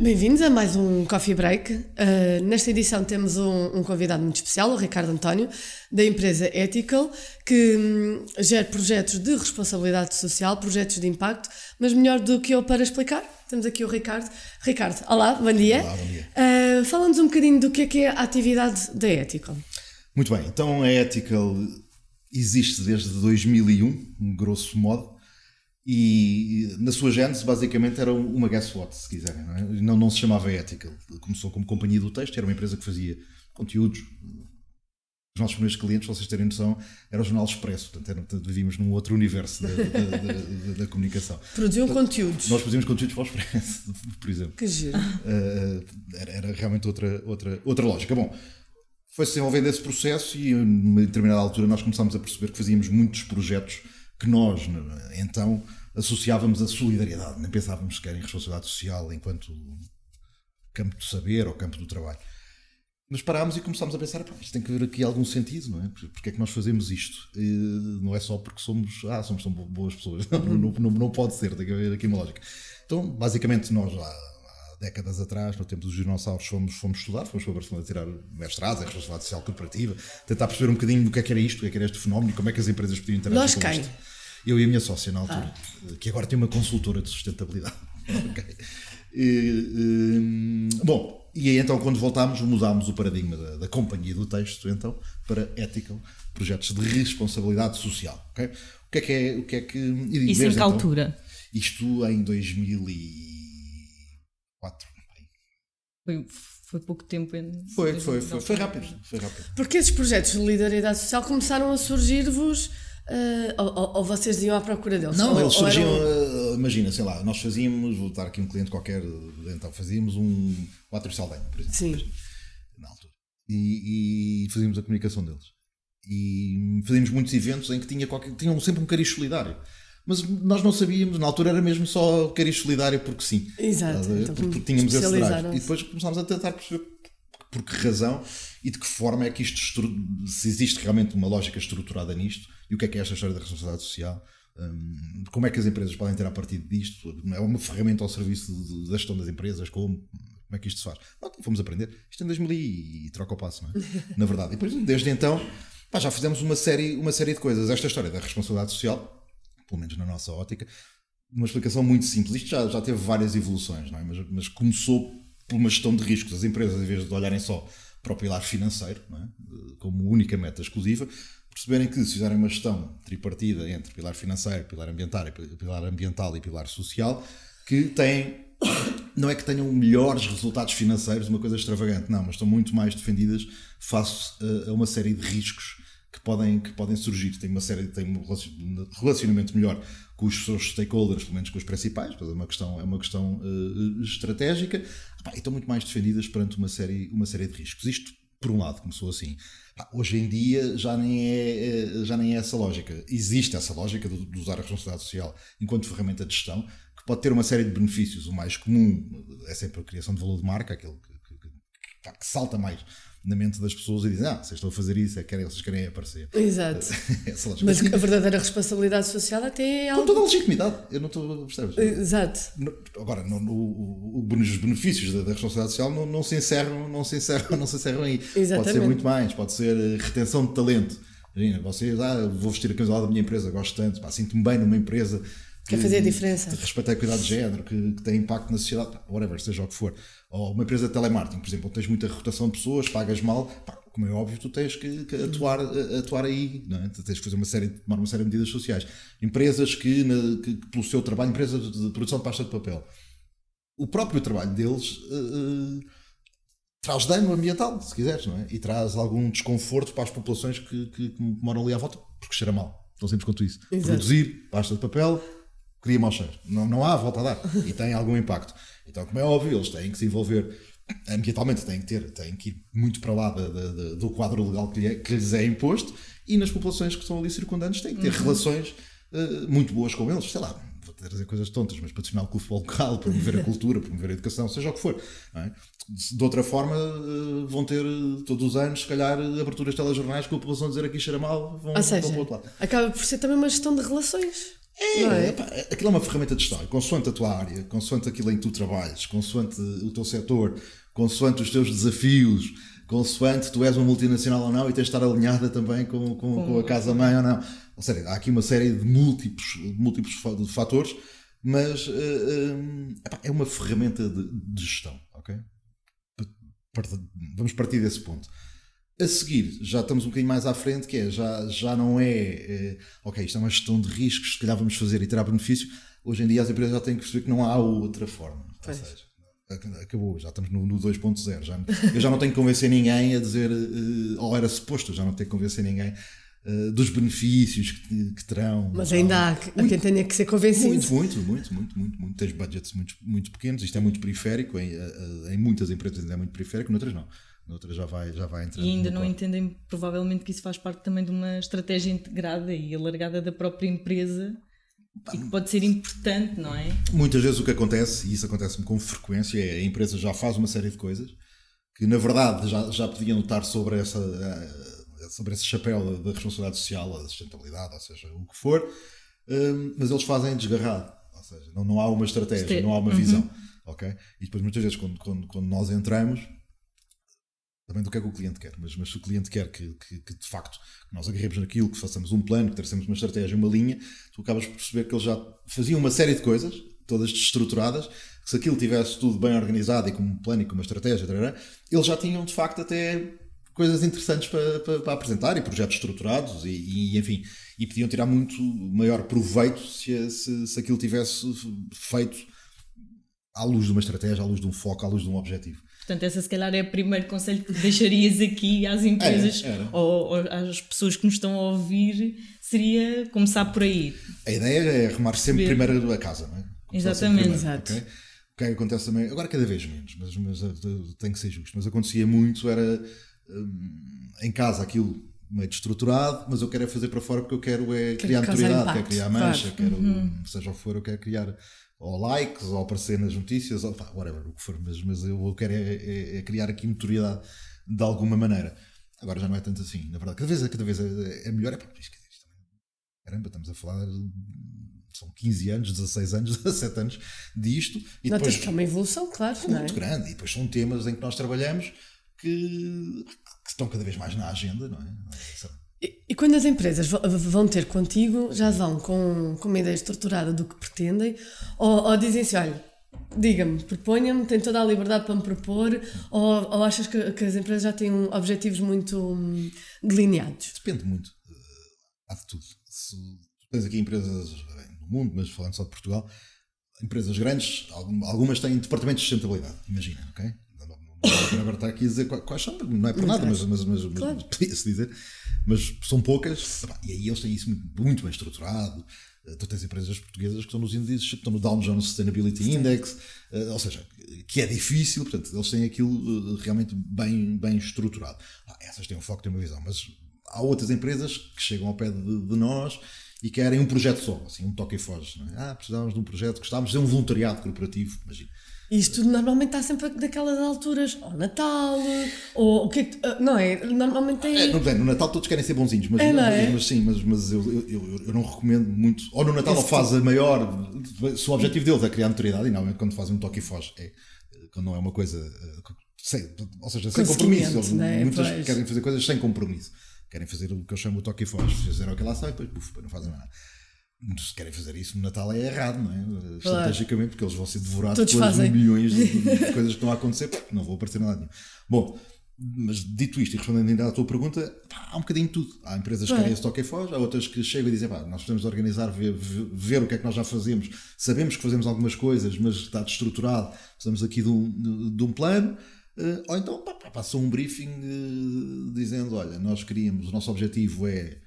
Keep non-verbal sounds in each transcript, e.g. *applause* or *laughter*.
Bem-vindos a mais um Coffee Break. Uh, nesta edição temos um, um, convidado muito especial, o Ricardo António, da empresa Ethical, que hum, gera projetos de responsabilidade social, projetos de impacto, mas melhor do que eu para explicar, temos aqui o Ricardo. Ricardo, olá, bom dia. Olá, bom dia. Uh, Fala-nos um bocadinho do que é, que é a atividade da Ethical. Muito bem, então a Ethical existe desde 2001, grosso modo, e na sua gênese, basicamente, era uma guess what, se quiserem. Não, é? não, não, se chamava Ethical. Começou como companhia do texto, era uma empresa que fazia conteúdos. Os nossos primeiros clientes, vocês terem noção, era o Jornal Expresso. Portanto, era, vivíamos num outro universo da, da, da, da comunicação. Produziam portanto, conteúdos. Nós produzíamos conteúdos para o Expresso, *laughs* por exemplo. Que giro. Uh, era, era, realmente outra, outra, outra lógica. Bom, foi-se desenvolvendo esse processo e, a uma determinada altura, nós começámos a perceber que fazíamos muitos projetos que nós, então, associávamos a solidariedade, nem pensávamos sequer em responsabilidade social enquanto campo do saber ou campo do trabalho. Mas parámos e começámos a pensar, isto tem que haver aqui algum sentido, não é? Porque é que nós fazemos isto? E não é só porque somos, ah, somos tão boas pessoas. *laughs* Não, não, não, pode ser, tem que haver aqui uma lógica. Então, basicamente, nós há, há décadas atrás, no tempo dos dinossauros, fomos, fomos estudar, fomos para Barcelona tirar mestrados em responsabilidade social corporativa, tentar perceber um bocadinho do que é que era isto, o que é que era este fenómeno e como é que as empresas podiam interagir nós com quem? isto. Eu e a minha sócia na altura, ah. que agora tem uma consultora de sustentabilidade. *laughs* okay. e, e, bom, e aí então quando voltámos mudámos o paradigma da, da, companhia do texto então para ethical, projetos de responsabilidade social. Okay? O que é que é, o que é que e Isso em que então, altura? Isto em 2004. Foi, foi pouco tempo em foi, foi, foi, foi rápido, foi rápido. Porque esses projetos de solidariedade social começaram a surgir-vos Uh, ou, ou, vocês iam à procura deles? Não, ou, eles surgiam, eram... uh, imagina, sei lá, nós fazíamos, vou dar aqui um cliente qualquer, então fazíamos um 4 Saldanha, por exemplo, Sim. na altura, e, e, fazíamos a comunicação deles. E fazíamos muitos eventos em que tinha qualquer, tinham sempre um cariz solidário. Mas nós não sabíamos, na altura era mesmo só cariz solidário porque sim. Exato. Então, porque, tínhamos esse drive. E depois começámos a tentar perceber por que razão e de que forma é que isto, se existe realmente uma lógica estruturada nisto e o que é que é esta história da responsabilidade social, um, como é que as empresas podem ter a partir disto, é uma ferramenta ao serviço da gestão das empresas, como, como é que isto se faz? Pronto, fomos aprender, isto em 2000 e, e troca o passo, não é? *laughs* Na verdade. E depois, desde então, pá, já fizemos uma série, uma série de coisas. Esta história da responsabilidade social, pelo menos na nossa ótica, uma explicação muito simples. Isto já, já teve várias evoluções, não é? mas, mas começou por uma gestão de riscos. As empresas, em vez de olharem só para o pilar financeiro, é? como única meta exclusiva, perceberem que se fizerem uma gestão tripartida entre pilar financeiro, pilar ambiental, pilar ambiental e pilar social, que têm, *coughs* não é que tenham melhores resultados financeiros, uma coisa extravagante, não, mas estão muito mais defendidas face a uma série de riscos que podem, que podem surgir. Tem uma série, tem um relacionamento melhor com os seus stakeholders, pelo menos com os principais, é uma questão, é uma questão uh, estratégica, e estão muito mais defendidas perante uma série, uma série de riscos. Isto, por um lado, começou assim. hoje em dia já nem, é, eh, já nem é essa lógica. Existe essa lógica de, usar a responsabilidade social enquanto ferramenta de gestão, que pode ter uma série de benefícios. O mais comum é sempre a criação de valor de marca, aquele que, que, salta mais na mente das pessoas e dizem, ah, vocês estão a fazer isso, é que vocês querem aparecer. Exato. *laughs* Mas a verdadeira responsabilidade social até é algo... Com toda a legitimidade, eu não estou, percebes? Exato. Agora, no, no, os benefícios da, da responsabilidade social não, não, se encerram, não se encerram, *laughs* não se encerram aí. Exatamente. Pode ser muito mais, pode ser eh, retenção de talento. Imagina, vocês, ah, vou vestir a camisola da minha empresa, gosto tanto, sinto-me bem numa empresa que Quer fazer a diferença. Que respeita a cuidado de género, que, que, tem impacto na sociedade, whatever, seja o que for. Ou uma empresa de telemarketing, por exemplo, onde tens muita rotação de pessoas, pagas mal, pá, como é óbvio, tu tens que, que atuar, atuar aí, não é? Tu tens que fazer uma série, tomar uma série de medidas sociais. Empresas que, na, que, que pelo seu trabalho, empresas de produção de pasta de papel, o próprio trabalho deles uh, traz dano ambiental, se quiseres, não é? E traz algum desconforto para as populações que, que, que moram ali à volta, porque cheira mal. Estão sempre quanto isso. Exato. Produzir pasta de papel cria mau cheiro. Não, não há volta a dar. E tem algum impacto. Então, como é óbvio, eles têm que se envolver ambientalmente, têm que ter, têm que ir muito para lá de, de, de, do quadro legal que, lhe é, que, lhes é imposto e nas populações que estão ali circundantes têm que ter uhum. relações uh, muito boas com eles. Sei lá, vou trazer coisas tontas, mas patrocinar o futebol local, promover a *laughs* cultura, promover a educação, seja o que for. É? De outra forma, uh, vão ter uh, todos os anos, se calhar, aberturas de telejornais com a população dizer aqui cheira mal, vão, Ou seja, vão para o outro lado. Acaba por ser também uma gestão de relações. É, é? Pá, aquilo é uma ferramenta de gestão. Consoante a tua área, consoante aquilo em que tu trabalhas, consoante o teu setor, consoante os teus desafios, consoante tu és uma multinacional ou não e tens de estar alinhada também com, com, com a casa-mãe ou não. Ou seja, há aqui uma série de múltiplos, múltiplos fatores, mas uh, uh, é uma ferramenta de, de gestão, ok? Vamos partir desse ponto. A seguir, já estamos um bocadinho mais à frente, que é, já, já não é, é ok, isto é uma gestão de riscos, se calhar vamos fazer e terá benefício. Hoje em dia as empresas já têm que perceber que não há outra forma. Ou seja, acabou, já estamos no, no 2.0. Já, eu já não tenho que convencer ninguém a dizer, uh, ou era suposto, já não tenho que convencer ninguém uh, dos benefícios que, que terão. Mas ainda há, muito, quem tenha que ser convencido. Muito, muito, muito, muito, muito, muito. Tens budgets muito, muito pequenos, isto é muito periférico, em, em muitas empresas ainda é muito periférico, noutras não. Noutras já vai, já vai entrar. E ainda não entendem, provavelmente, que isso faz parte também de uma estratégia integrada e alargada da própria empresa e que pode ser importante, não é? Muitas vezes o que acontece, e isso acontece-me com frequência, é a empresa já faz uma série de coisas que na verdade já, já podiam estar sobre, essa, eh, sobre esse chapéu da responsabilidade social, da sustentabilidade, ou seja, o que for, hum, mas eles fazem desgarrado, ou seja, não, não há uma estratégia, não há uma visão. Uhum. ok? E depois muitas vezes quando, quando, quando nós entramos também do que é que o cliente quer, mas, mas se o cliente quer que, que, que, de facto nós agarremos naquilo, que façamos um plano, que tracemos uma estratégia, uma linha, tu acabas por perceber que eles já faziam uma série de coisas, todas estruturadas, que se aquilo tivesse tudo bem organizado e com um plano e com uma estratégia, eles já tinham de facto até coisas interessantes para, para, para apresentar e projetos estruturados e, e, enfim, e podiam tirar muito maior proveito se, se, se aquilo tivesse feito à luz de uma estratégia, à luz de um foco, à luz de um objetivo. Portanto, essa se calhar é o primeiro conselho que deixarias aqui às empresas era, era. Ou, ou, às pessoas que nos estão a ouvir, seria começar por aí. A ideia é arrumar sempre Saber. primeiro a casa, não é? Começar Exatamente. Exato. Okay? O que é que acontece também, agora cada vez menos, mas, mas eh, tem que ser justo, mas acontecia muito, era hum, em casa aquilo meio estruturado, mas eu quero é fazer para fora porque eu quero é criar notoriedade, quero criar mancha, claro. quero, uhum. seja o que for, eu quero criar ou likes, ou aparecer nas notícias, ou pá, whatever, o que for, mas, mas eu quero é, é, é, criar aqui notoriedade de alguma maneira. Agora já não é tanto assim, na verdade, cada vez, cada vez é, é melhor. É, pá, isto, isto, caramba, estamos a falar, são 15 anos, 16 anos, *laughs* 17 anos disto. E Notas depois, que é uma evolução, claro. Muito é? grande, e depois são temas em que nós trabalhamos que, que estão cada vez mais na agenda, não é? E, quando as empresas vão ter contigo, já vão com, com uma ideia estruturada do que pretendem, ou, ou dizem assim: olha, diga-me, proponha-me, tem toda a liberdade para me propor, ou, ou achas que, que, as empresas já têm objetivos muito hum, delineados? Depende muito. Uh, há de tudo. Se tens aqui empresas no mundo, mas falando só de Portugal, empresas grandes, algumas têm departamentos de sustentabilidade, imagina, ok? Agora está aqui a dizer quais são, não é por nada, mas, mas, mas, claro. mas *laughs* podia-se dizer, mas são poucas, e aí eles têm isso muito bem estruturado. Eh, tu tens empresas portuguesas que estão nos índices, estão no Dow Jones Sustainability Sim. Index, eh, ou seja, que é difícil, portanto, eles têm aquilo eh, realmente bem, bem estruturado. Ah, essas têm um foco, têm uma visão, mas há outras empresas que chegam ao pé de, de nós e querem um projeto só, assim, um toque e foge. É? Ah, precisávamos de um projeto, gostávamos de um voluntariado corporativo, imagina. Isto normalmente está sempre daquelas alturas, ou Natal, ou o que é que. Ah, não é? Normalmente tem. É, não, bem, no Natal todos querem ser bonzinhos, mas, é, mas, é? mas, sim, mas, mas eu, eu, eu, não recomendo muito. Ou no Natal, Esse a fase tipo. maior, se o objetivo deles é criar notoriedade, e não, é quando fazem um toque e foge, é, quando não é uma coisa. Eh, sem, ou seja, sem compromisso. Né? Muitas pois. querem fazer coisas sem compromisso. Querem fazer o que eu chamo de toque e foge. Fizeram aquilo lá, sai, depois, puf, não fazem nada se querem fazer isso no Natal é errado, não é? Claro. Estrategicamente, porque eles vão ser devorados Todos pelas fazem. milhões de, de *laughs* coisas que estão a acontecer, não vou aparecer nada nenhum. Bom, mas dito isto e respondendo ainda à tua pergunta, pá, há um bocadinho de tudo. Há empresas que querem esse toque e foge, há outras que chegam e dizem, pá, nós precisamos organizar, ver, ver, o que é que nós já fazemos, sabemos que fazemos algumas coisas, mas está estruturado, precisamos aqui de um, de um plano. Uh, ou então pá, passou um briefing uh, dizendo, olha, nós queríamos, o nosso objetivo é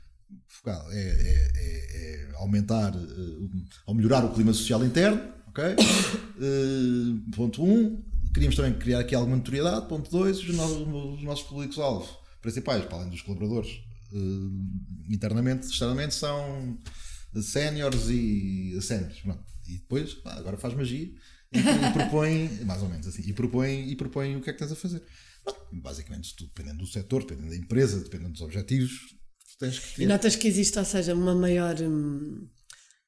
focado é, é, é, é aumentar uh, ou melhorar o clima social interno, ok? Uh, *coughs* ponto 1. Um, queríamos também criar aqui alguma notoriedade. Ponto 2. Os, os, nossos públicos-alvo principais, para além dos colaboradores, uh, internamente, externamente, são séniores e séniores. E depois, pá, agora faz magia e, e *laughs* propõe, mais ou menos assim, e propõe, e propõe o que é que estás a fazer. Basicamente, tudo dependendo do setor, dependendo da empresa, dependendo dos objetivos, Tens que ter. E notas que existe, ou seja, uma maior. Hum,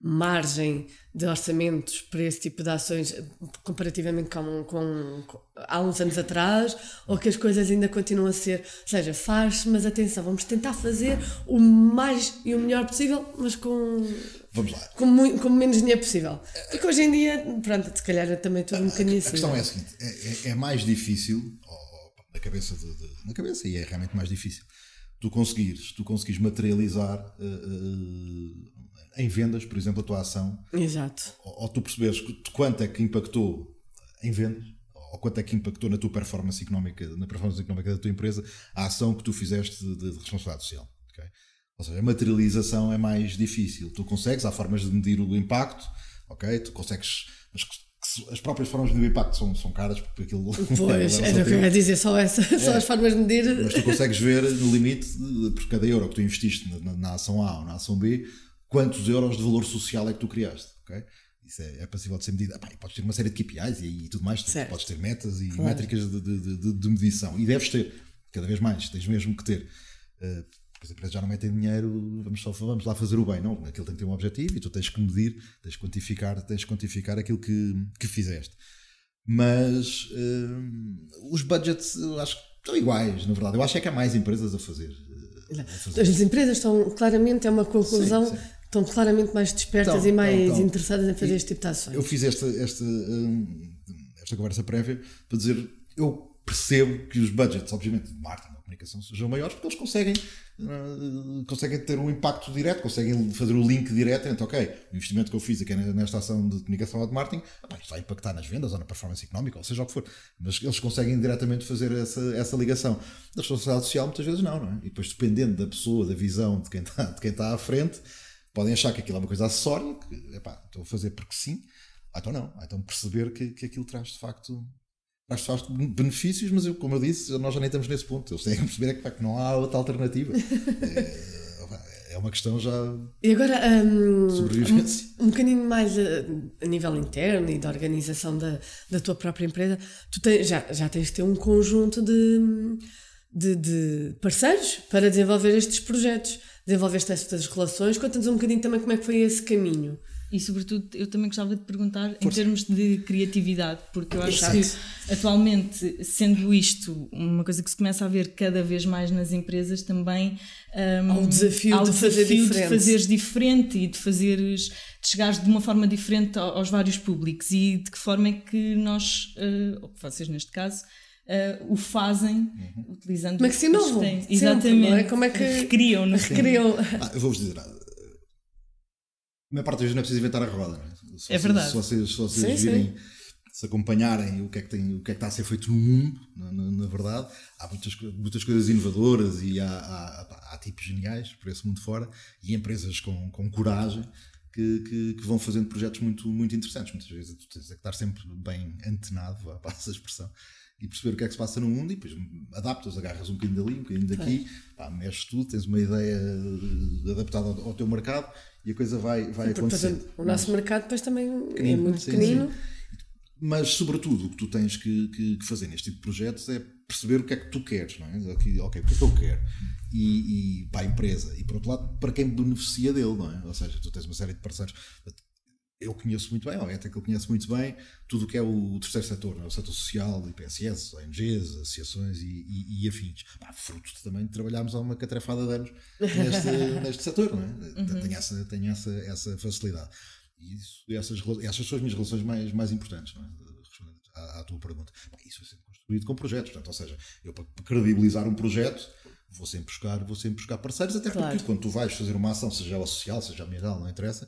margem de orçamentos para esse tipo de ações comparativamente com, com, com, há uns anos atrás ou que as coisas ainda continuam a ser, ou seja, faz mas atenção, vamos tentar fazer o mais e o melhor possível, mas com Vamos lá. Com, muito, com menos dinheiro possível. Porque hoje em dia, pronto, se calhar também tudo um bocadinho assim. A questão é a seguinte: é, é, é mais difícil, na cabeça, de, de, na cabeça, e é realmente mais difícil, tu conseguires, tu conseguires materializar uh, uh, em vendas, por exemplo, a tua ação. Exato. Ou, ou tu perceberes quanto é que impactou em vendas, ou quanto é que impactou na tua performance económica, na performance económica da tua empresa, a ação que tu fizeste de, de responsabilidade social. Okay? Ou seja, a materialização é mais difícil. Tu consegues, há formas de medir o impacto, ok? Tu consegues. Mas as próprias formas de medir o impacto são, são caras, porque aquilo. Pois, era o que eu ia dizer, só, essa, é, só as formas de medir. Mas tu consegues ver no limite, por cada euro que tu investiste na, na ação A ou na ação B, quantos euros de valor social é que tu criaste, ok? Isso é, é passível de ser medido. Epá, podes ter uma série de KPIs e, e tudo mais, certo. podes ter metas e claro. métricas de, de, de, de, medição. E deves ter, cada vez mais, tens mesmo que ter. Uh, porque as empresas já não metem dinheiro, vamos, só, vamos lá fazer o bem. Não, aquilo tem que ter um objetivo e tu tens que medir, tens que quantificar, tens que quantificar aquilo que, que fizeste. Mas uh, os budgets, eu acho que estão iguais, na verdade. Eu acho é que há mais empresas a fazer. Eh, a fazer. As empresas estão, claramente, é uma conclusão. Sim, sim estão claramente mais despertas então, e mais então, então, interessadas em fazer este tipo de ações. Eu fiz esta, esta, hum, esta conversa prévia para dizer eu percebo que os budgets, obviamente, de marketing comunicação sejam maiores porque eles conseguem, uh, conseguem ter um impacto direto, conseguem fazer o link direto entre, ok, o investimento que eu fiz aqui nesta ação de comunicação ou de marketing, opa, isto vai impactar nas vendas ou na performance económica, ou seja o que for. Mas eles conseguem diretamente fazer essa, essa ligação. Da responsabilidade social, muitas vezes não, não é? E depois, dependendo da pessoa, da visão de quem está, de quem está à frente, podem achar que aquilo é uma coisa acessória, que epá, estou a fazer porque sim, ah, então não, ah, então perceber que, que aquilo traz de facto de facto benefícios, mas eu, como eu disse, nós já nem estamos nesse ponto. Eles têm que perceber é que, que não há outra alternativa. *laughs* é, é uma questão já e agora, um, sobrevivência. Um, um bocadinho mais a, a, nível interno e da organização da, da tua própria empresa, tu tens, já, já tens de ter um conjunto de, de, de parceiros para desenvolver estes projetos desenvolveste estas relações. Conta-nos um bocadinho também como é que foi esse caminho. E, sobretudo, eu também gostava de perguntar Força. em termos de criatividade, porque eu acho Exato. que atualmente, sendo isto uma coisa que se começa a ver cada vez mais nas empresas, também um, há o desafio, há o de, fazer desafio de fazeres diferente e de fazeres, de chegares de uma forma diferente aos vários públicos e de que forma é que nós, uh, ou vocês neste caso, uh, o fazem uhum. utilizando é que se inovam? Exatamente. Sempre, é? Como é que recriam, no recriam. Ah, eu vou-vos dizer. A maior parte das vezes não é preciso inventar a roda. É? Se é verdade. Se vocês, se vocês sim, virem, sim. se acompanharem o que, é que tem, o que é que está a ser feito no mundo, na, na, na verdade, há muitas, muitas coisas inovadoras e há, há, há, tipos geniais por esse mundo fora e empresas com, com coragem que, que, que, vão fazendo projetos muito, muito interessantes. Muitas vezes tu tens que estar sempre bem antenado, *laughs* a essa expressão, e perceber o que é que se passa no mundo e depois adaptas, agarras um bocadinho dali, um bocadinho daqui, pá, mexes tudo, tens uma ideia adaptada ao, ao teu mercado e a coisa vai, vai acontecendo. O nosso Mas, mercado depois também é pequenino, é muito sim, pequenino. Sim. Mas, sobretudo, o que tu tens que, que, que, fazer neste tipo de projetos é perceber o que é que tu queres, não é? Ok, o que é que eu quero? E, e para a empresa. E, por outro lado, para quem beneficia dele, não é? Ou seja, tu tens uma série de parceiros eu conheço muito bem, ou é até que eu conheço muito bem, tudo o que é o terceiro setor, é? o setor social, IPSS, ONGs, associações e, e, e afins. Pá, fruto também de trabalharmos há uma catrefada de anos neste, *laughs* neste setor, não é? Uhum. Tenho, essa, tenho essa, essa facilidade. E isso, essas, essas são as minhas relações mais, mais importantes, não é? Respondendo à, à tua pergunta. Isso vai ser construído com projetos, portanto, ou seja, eu para credibilizar um projeto vou sempre buscar, vou sempre buscar parceiros, até claro. porque quando tu vais fazer uma ação, seja ela social, seja ambiental, não interessa,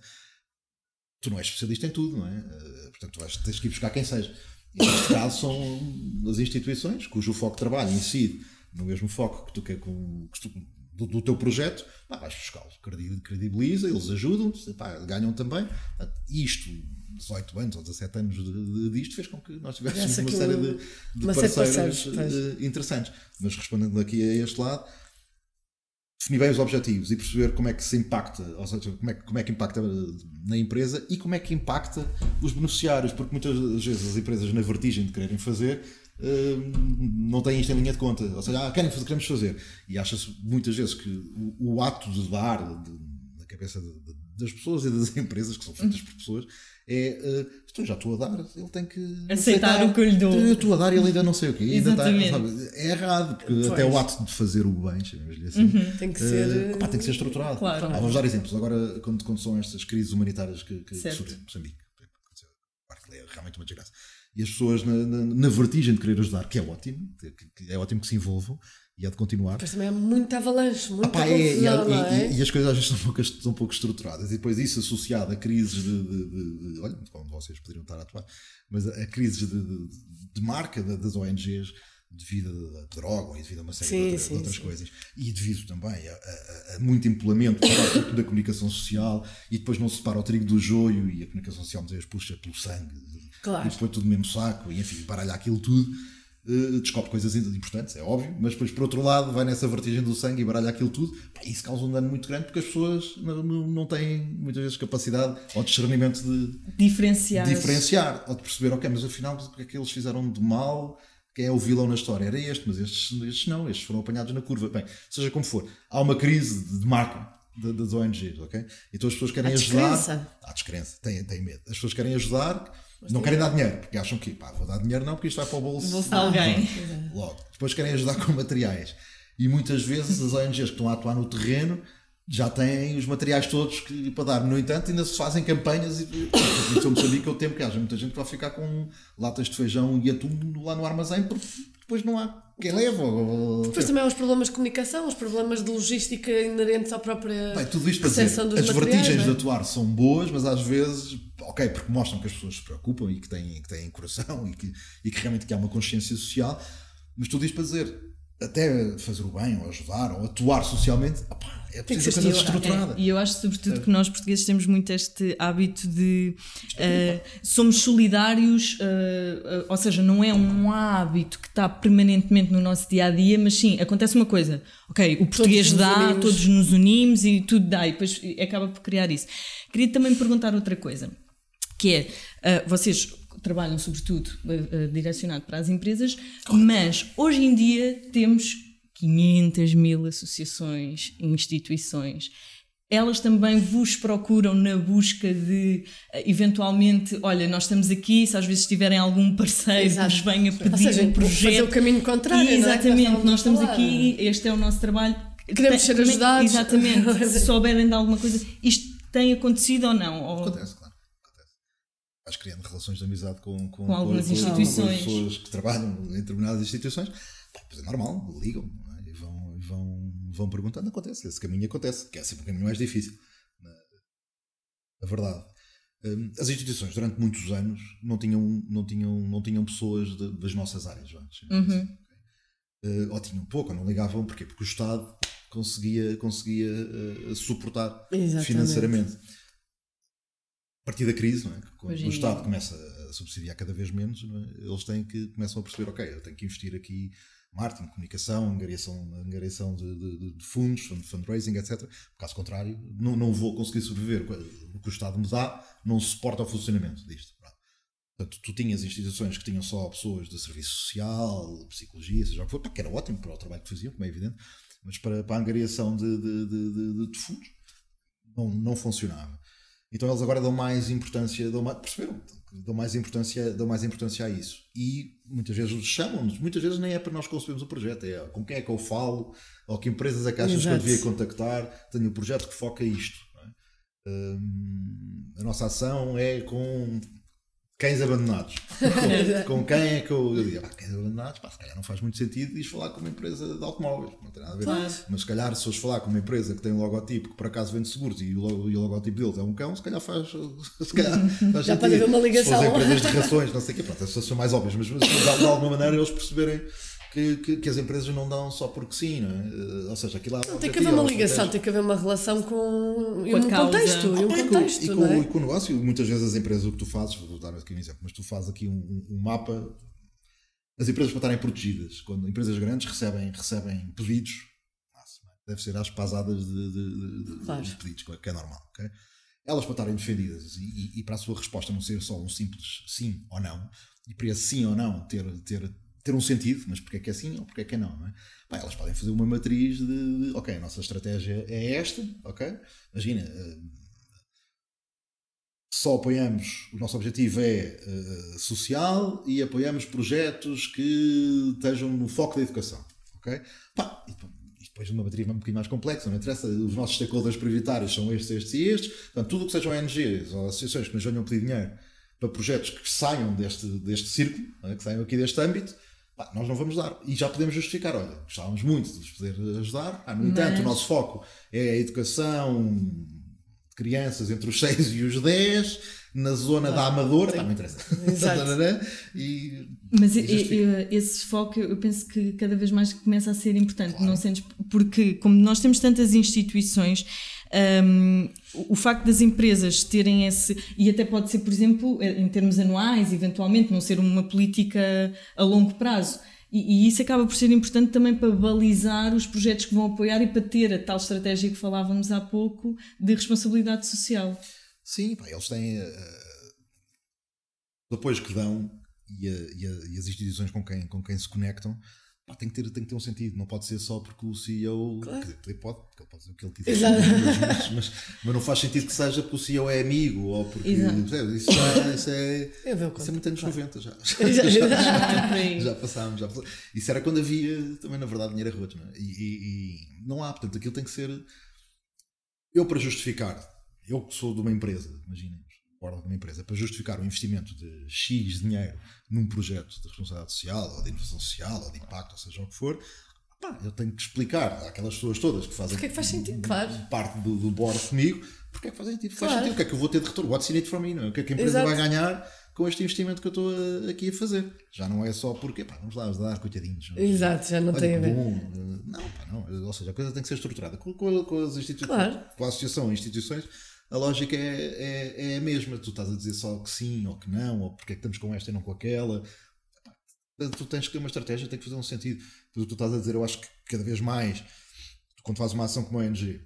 tu não és especialista em tudo, não é? Eh, portanto, tu vais, tens que ir buscar quem seja. E neste caso são as instituições cujo foco de trabalho incide no mesmo foco que tu quer com, que tu, do, do, teu projeto, pá, vais buscá-los, credibiliza, eles ajudam-te, ganham também. Isto, 18 anos ou 17 anos de, de, disto, fez com que nós tivéssemos uma série de, de parceiros eh, interessantes. Mas respondendo aqui a este lado, definir bem os objetivos e perceber como é que se impacta, ou seja, como é, como é que impacta na empresa e como é que impacta os beneficiários, porque muitas vezes as empresas, na vertigem de quererem fazer, eh, não têm isto em linha de conta. Ou seja, ah, querem fazer, queremos fazer. E acha-se muitas vezes que o, o ato de dar na cabeça de, de, das pessoas e das *laughs* empresas, que são feitas por pessoas, é uh, então já estou a dar, ele tem que aceitar, aceitar o que eu lhe dou. Eu estou a dar e ele ainda não sei o quê. Exatamente. Está, sabe, é errado, porque pois. até o ato de fazer o bem, chamemos-lhe assim, uhum. tem, que ser, uh, pá, tem que ser estruturado. Claro. Ah, vamos dar exemplos. Agora, quando, quando são estas crises humanitárias que, que, que surgem em Moçambique, é realmente uma desgraça. E as pessoas, na, na, na, vertigem de querer ajudar, que é ótimo, que, é ótimo que se envolvam, e há de continuar. Mas também é muita avalanche, muita ah, pá, é, confusão, e, é? E, e, as coisas às vezes são um, pouco, são um pouco estruturadas. E depois isso associado a crises de, de, de, de olha, como vocês poderiam estar a atuar, mas a, a crises de, de, marca das ONGs devido a droga e devido a uma série sim, de, outras, sim, outras sim. coisas e devido também a, a, a muito empolamento da comunicação social e depois não se separa o trigo do joio e a comunicação social muitas vezes puxa pelo sangue claro. e depois tudo no mesmo saco e enfim, baralha aquilo tudo descobre coisas importantes, é óbvio, mas depois por outro lado vai nessa vertigem do sangue e baralha aquilo tudo, isso causa um dano muito grande porque as pessoas não, não têm muitas vezes capacidade ou discernimento de diferenciar, diferenciar ou de perceber, ok, mas afinal o que é que eles fizeram de mal quem é o vilão na história? Era este, mas estes, estes não, estes foram apanhados na curva. Bem, seja como for, há uma crise de marca das ONGs, ok? Então as pessoas querem há ajudar. Descrença. Há descrença, têm, têm medo. As pessoas querem ajudar, não querem dar dinheiro, porque acham que, pá, vou dar dinheiro não, porque isto vai para o bolso. Bolso de alguém. Logo. Depois querem ajudar com materiais. E muitas vezes as ONGs que estão a atuar no terreno já têm os materiais todos que, para dar. No entanto, ainda se fazem campanhas e eu me sabia que eu temo que haja muita gente que vai ficar com latas de feijão e atum lá no armazém porque depois não há quem leva. Depois também há os problemas de comunicação, os problemas de logística inerentes à própria Bem, tudo isto para dizer, as vertigens é? de atuar são boas, mas às vezes, ok, porque mostram que as pessoas se preocupam e que têm, que têm coração e que, e que realmente que há uma consciência social, mas tudo isto para dizer, até fazer o bem, ou ajudar, ou atuar socialmente, opa, é preciso coisa estruturada. É, e eu acho, sobretudo, que nós portugueses temos muito este hábito de uh, somos solidários, uh, uh, ou seja, não é um hábito que está permanentemente no nosso dia a dia, mas sim, acontece uma coisa, ok, o português todos dá, nos todos nos unimos e tudo dá, e depois acaba por criar isso. Queria também perguntar outra coisa, que é, vocês trabalham sobretudo uh, direcionado para as empresas, mas hoje em dia temos 500 mil associações e instituições. Elas também vos procuram na busca de, eventualmente, olha, nós estamos aqui, se às vezes tiverem algum parceiro Exato. que nos venha pedir seja, um projeto. Fazer o caminho contrário, Exatamente, não é? nós estamos aqui, este é o nosso trabalho. Queremos ser ajudados. Exatamente, *laughs* se souberem de alguma coisa, isto tem acontecido ou não? Acontece, claro vais criando relações de amizade com, com, com algumas com, instituições. Com pessoas que trabalham em determinadas instituições. Pois é normal, ligam é? e vão, vão, vão perguntando. Acontece, esse caminho acontece, que é sempre o caminho mais difícil. A verdade. Hum, as instituições, durante muitos anos, não tinham, não tinham, não tinham pessoas de, das nossas áreas. Uhum. Uh, ou tinham pouco, ou não ligavam. Porquê? Porque o Estado conseguia, conseguia uh, suportar Exatamente. financeiramente a partir da crise, é? quando o Estado começa a subsidiar cada vez menos, é? eles têm que começam a perceber, ok, eu tenho que investir aqui marketing, comunicação, angariação, angariação de, de, de fundos, fundraising, etc. Caso contrário, não, não vou conseguir sobreviver. O que o Estado me dá não suporta o funcionamento disto. Portanto, tu tinhas instituições que tinham só pessoas de serviço social, psicologia, seja o que for, que era ótimo para o trabalho que faziam, como é evidente, mas para, para a angariação de, de, de fundos não, não funcionava. Então eles agora dão mais importância, dão mais, perceberam? Dão mais importância, dão mais importância a isso. E muitas vezes chamam-nos, muitas vezes nem é para nós concebermos o projeto, é com quem é que eu falo, ou que empresas é que achas Exato. que eu devia contactar. Tenho um projeto que foca isto. É? Hum, a nossa ação é com cães abandonados. com, com, quem é que eu, eu digo, ah, cães abandonados, pá, se calhar não faz muito sentido ir falar com uma empresa de automóveis, não tem nada a ver. Claro. Mas se calhar se fores falar com uma empresa que tem um logotipo que por acaso vende seguros e o, e o logotipo deles é um cão, se calhar faz. *laughs* Se calhar, faz Já pode haver uma ligação. Se empresas de rações, não sei o quê, pronto, essas são mais óbvias, mas, mas de alguma maneira eles perceberem que, que, que, as empresas não dão só porque sim, não é? Ou seja, aquilo não, tem que haver uma ligação, tem que haver uma relação com, com um contexto. Ah, e um contexto e, com, é? e com o negócio, muitas vezes as empresas, o que tu fazes, vou dar aqui um exemplo, mas tu fazes aqui um, um mapa. As empresas para estarem protegidas, quando empresas grandes recebem, recebem pedidos, deve ser às pasadas de, de, de, claro. de pedidos, que é normal. Okay? Elas para estarem defendidas e, e, e, para a sua resposta não ser só um simples sim ou não, e para esse sim ou não ter, ter ter um sentido, mas porque é que é assim ou porque é que é não, não é? Pá, elas podem fazer uma matriz de, de, ok, a nossa estratégia é esta, ok? Imagina, uh, só apoiamos, o nosso objetivo é uh, social e apoiamos projetos que estejam no foco da educação. ok? Pá, e, depois uma bateria um bocadinho mais complexa, não interessa, os nossos stakeholders prioritários são estes, estes e estes, portanto, tudo o que sejam ONGs ou associações que nos venham pedir dinheiro para projetos que saiam deste, deste círculo, é? que saiam aqui deste âmbito, pá, nós não vamos dar. E já podemos justificar, olha, gostávamos muito de vos poder ajudar, ah, no entanto, Mas... o nosso foco é a educação de crianças entre os *laughs* 6 e os 10, na zona da Amadora, tá, não interessa. *laughs* *laughs* E, Mas e esse foco eu penso que cada vez mais começa a ser importante, claro. não sentes? Porque como nós temos tantas instituições, um, o facto das empresas terem esse, e até pode ser, por exemplo, em termos anuais, eventualmente, não ser uma política a longo prazo. E, e, isso acaba por ser importante também para balizar os projetos que vão apoiar e para ter a tal estratégia que falávamos há pouco de responsabilidade social. Sim, pá, eles têm uh, o apoio que dão e, a, e, a, e, as instituições com quem, com quem se conectam pá, tem, que ter, tem que ter um sentido. Não pode ser só porque o CEO. Claro. Quer dizer, pode, ele pode dizer o que ele quiser. Mas, mas, mas, não faz sentido que seja porque o CEO é amigo ou porque. Exato. Isso, já, isso é. Isso é muito anos claro. 90 já. *laughs* *laughs* Já, já, já passámos. Já passámos. Isso era quando havia também, na verdade, dinheiro a rotos. Não é? e, e, e não há, portanto, aquilo tem que ser. Eu, para justificar eu que sou de uma empresa, imaginem, de uma empresa, para justificar o investimento de X dinheiro num projeto de responsabilidade social, ou de inovação social, ou de impacto, ou seja o que for, pá, eu tenho que explicar àquelas pessoas todas que fazem porque é que faz sentido, claro. parte do, do board comigo, porque é que faz sentido, claro. faz sentido, o que é que eu vou ter de retorno, what's in it for me, não é? o que é que a empresa Exato. vai ganhar com este investimento que eu estou a, aqui a fazer. Já não é só porque, pá, vamos lá ajudar, coitadinhos. Exato, já não Olha, tem a ver. Bom. Não, pá, não. Ou seja, a coisa tem que ser estruturada com, com, com as instituições, claro. com a associação e instituições a lógica é, é, é, a mesma. Tu estás a dizer só que sim ou que não, ou porque é que estamos com esta e não com aquela. Tu tens que ter uma estratégia, tem que fazer um sentido. Tu, tu estás a dizer, eu acho que cada vez mais, quando fazes uma ação como a ONG,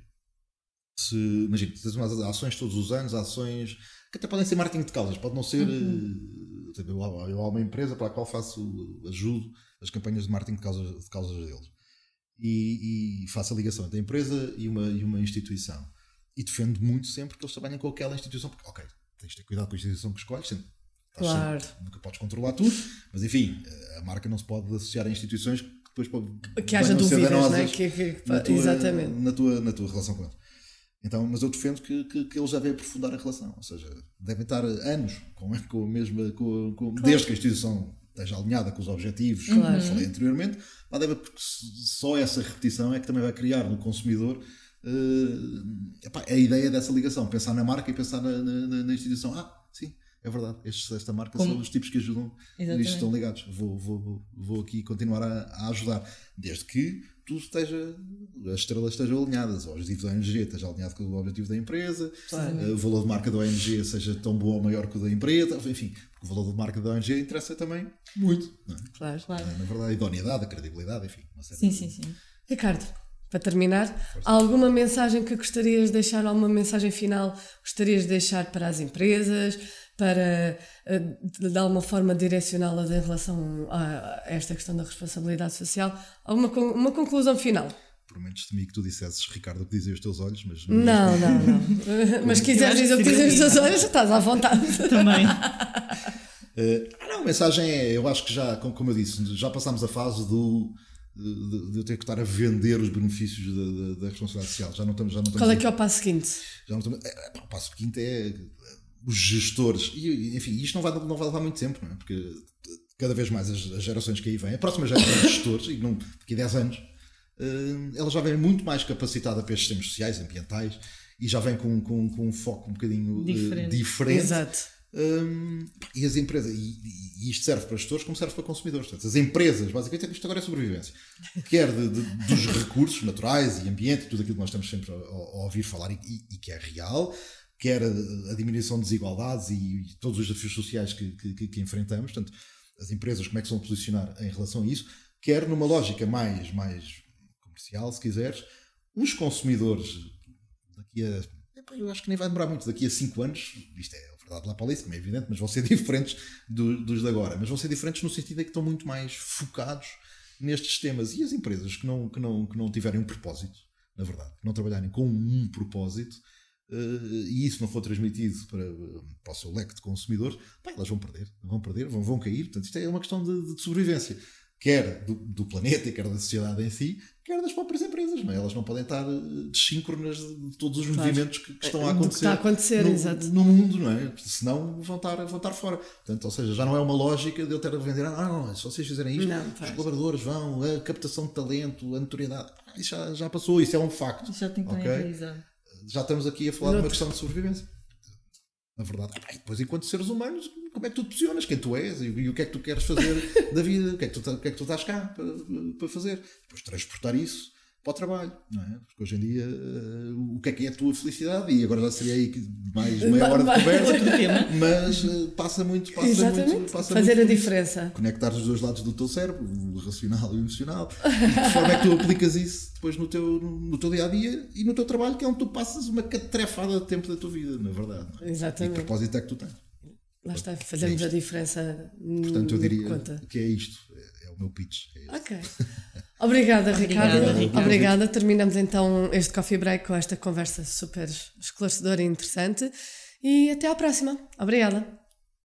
se, imagina, tens umas ações todos os anos, ações que até podem ser marketing de causas, pode não ser. Uhum. Eh, eu, eu há uma empresa para a qual faço, ajudo as campanhas de marketing de causas, de causas deles. E, e faço a ligação entre a empresa e uma, e uma instituição e defendo muito sempre que eles trabalhem com aquela instituição, porque, ok, tens de ter cuidado com a instituição que escolhes, sempre, claro. sempre, nunca podes controlar tudo, mas enfim, a marca não se pode associar a instituições que depois pode, que haja dúvidas né? que, que, na tua, exatamente. Na tua, na tua relação com eles. Então, mas eu defendo que, que, que, eles devem aprofundar a relação, ou seja, devem estar anos com, com a mesma, com, com claro. desde que a instituição esteja alinhada com os objetivos claro. que falei anteriormente, lá deve, porque só essa repetição é que também vai criar no consumidor uh, epá, a ideia dessa ligação, pensar na marca e pensar na, na, na instituição. Ah, sim, é verdade, Estes, esta marca Como? são os tipos que ajudam Exatamente. nisto, estão ligados. Vou, vou, vou aqui continuar a, a, ajudar, desde que tudo esteja, as estrelas estejam alinhadas, o objetivo da ONG esteja alinhado com o objetivo da empresa, claro. o valor de marca da ONG seja tão bom ou maior que o da empresa, enfim, porque o valor de marca da ONG interessa também muito. É? Claro, claro. Na verdade, a idoneidade, a credibilidade, enfim. sim, sim, sim. Ricardo, para terminar, alguma mensagem que gostarias de deixar, alguma mensagem final gostarias de deixar para as empresas, para eh, de alguma forma direcioná-las em relação a esta questão da responsabilidade social? Alguma uma conclusão final? Prometes-me que tu dissesses, Ricardo, o que dizem os teus olhos, mas. Não, não, não. *laughs* mas quiseres dizer o que dizem os teus olhos, estás à vontade. Também. Uh, *laughs* não, a mensagem é, eu acho que já, como eu disse, já passámos a fase do de, de, eu ter que estar a vender os benefícios da, da, da responsabilidade social. Já não estamos, já não estamos Qual é que é o passo seguinte? Já não estamos, é, é, o passo seguinte é os gestores. E, enfim, isto não vai, não vai levar muito tempo, não é? Porque cada vez mais as, as gerações que aí vêm, a próxima geração de gestores, e não, daqui a 10 anos, uh, ela já vem muito mais capacitada para estes sistemas sociais, ambientais, e já vem com, com, com um foco um bocadinho diferente. Uh, diferente. Exato um, e as empresas, e, e, isto serve para gestores como serve para consumidores. Portanto, as empresas, basicamente, isto agora é sobrevivência. Quer de, de, dos recursos naturais e ambiente, tudo aquilo que nós estamos sempre a, a ouvir falar e, e, que é real, quer a, a, diminuição de desigualdades e, todos os desafios sociais que, que, que, enfrentamos. Portanto, as empresas, como é que se vão posicionar em relação a isso, quer numa lógica mais, mais comercial, se quiseres, os consumidores daqui a. Eu acho que nem vai demorar muito, daqui a 5 anos, isto é verdade lá para como é evidente, mas vão ser *laughs* diferentes do, dos de agora. Mas vão ser diferentes no sentido de que estão muito mais focados nestes temas. E as empresas que não, que não, que não tiverem um propósito, na verdade, que não trabalharem com um propósito, uh, e isso não for transmitido para, para o seu leque de consumidores, pá, elas vão perder, vão perder, vão, vão cair. Portanto, isto é uma questão de, de sobrevivência, quer do, do, planeta, quer da sociedade em si, quer das próprias empresas. Não é? Elas não podem estar eh, dessíncronas de todos os claro. movimentos que, que, estão a acontecer, está a acontecer no, no, mundo, não é? Senão vão estar, vão estar fora. Portanto, ou seja, já não é uma lógica de eu ter a vender, ah, não, se vocês fizerem isto, não, os colaboradores vão, a captação de talento, a notoriedade, ah, isso já, já passou, isso é um facto. Já tem que okay? Já estamos aqui a falar de uma questão de sobrevivência na verdade. Ah, depois, enquanto seres humanos, como é que tu te posicionas? Quem tu és e, e, o que é que tu queres fazer *laughs* da vida? O que é que tu, que é que tu estás cá para, para fazer? Depois transportar isso para o trabalho, não é? Porque hoje em dia uh, o que é que é a tua felicidade? E agora já seria aí mais meia hora de conversa, mas uh, passa muito, passa Exatamente. muito, passa fazer muito a diferença. Conectar os dois lados do teu cérebro, o racional e o emocional. E de forma é que tu aplicas isso depois no teu, no teu dia a dia e no teu trabalho, que é onde tu passas uma catrefada de tempo da tua vida, na verdade. É? Exatamente. E que propósito é que tu tens? Lá está, fazemos é a diferença. Portanto, eu diria conta. que é isto, é, é o meu pitch. É ok. *laughs* Obrigada, Ricardo. Obrigada, Ricardo. Obrigada. Terminamos então este coffee break com esta conversa super esclarecedora e interessante. E até à próxima. Obrigada.